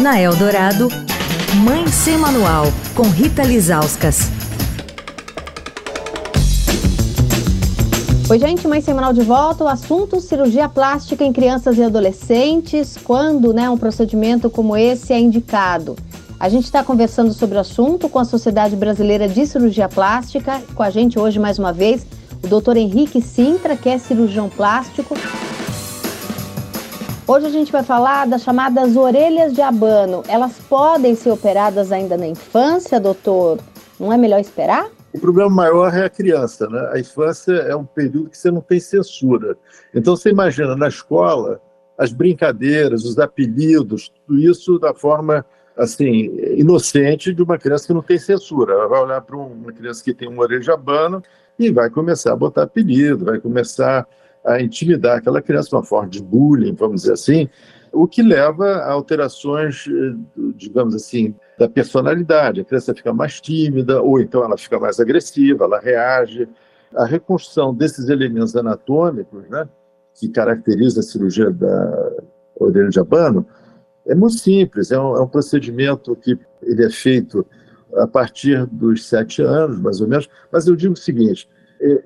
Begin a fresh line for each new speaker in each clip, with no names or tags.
Na Eldorado, Mãe Sem Manual, com Rita Lizauskas.
Oi, gente, Mãe Semanal de volta. O assunto cirurgia plástica em crianças e adolescentes. Quando né, um procedimento como esse é indicado? A gente está conversando sobre o assunto com a Sociedade Brasileira de Cirurgia Plástica. Com a gente hoje, mais uma vez, o doutor Henrique Sintra, que é cirurgião plástico. Hoje a gente vai falar das chamadas orelhas de abano. Elas podem ser operadas ainda na infância, doutor? Não é melhor esperar?
O problema maior é a criança, né? A infância é um período que você não tem censura. Então você imagina na escola as brincadeiras, os apelidos, tudo isso da forma assim inocente de uma criança que não tem censura. Ela vai olhar para uma criança que tem um orelha-abano e vai começar a botar apelido, vai começar a intimidar aquela criança, uma forma de bullying, vamos dizer assim, o que leva a alterações, eh, digamos assim, da personalidade. A criança fica mais tímida, ou então ela fica mais agressiva, ela reage. A reconstrução desses elementos anatômicos, né, que caracteriza a cirurgia da orelha de abano, é muito simples. É um, é um procedimento que ele é feito a partir dos sete anos, mais ou menos. Mas eu digo o seguinte: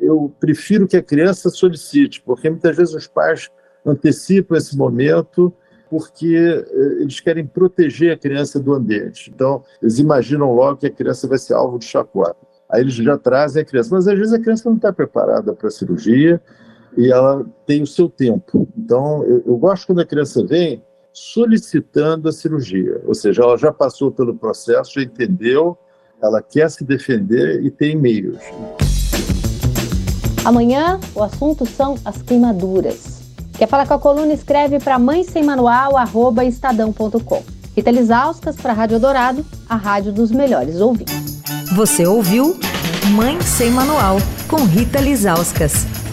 eu prefiro que a criança solicite, porque muitas vezes os pais antecipam esse momento porque eh, eles querem proteger a criança do ambiente. Então, eles imaginam logo que a criança vai ser alvo de chacota. Aí eles já trazem a criança. Mas às vezes a criança não está preparada para a cirurgia e ela tem o seu tempo. Então, eu, eu gosto quando a criança vem solicitando a cirurgia, ou seja, ela já passou pelo processo, já entendeu, ela quer se defender e tem meios.
Amanhã o assunto são as queimaduras. Quer falar com a coluna? Escreve para mãe sem manual, arroba estadão.com. Rita Lisauskas para a Rádio Dourado, a rádio dos melhores ouvintes.
Você ouviu Mãe Sem Manual, com Rita Lisauskas.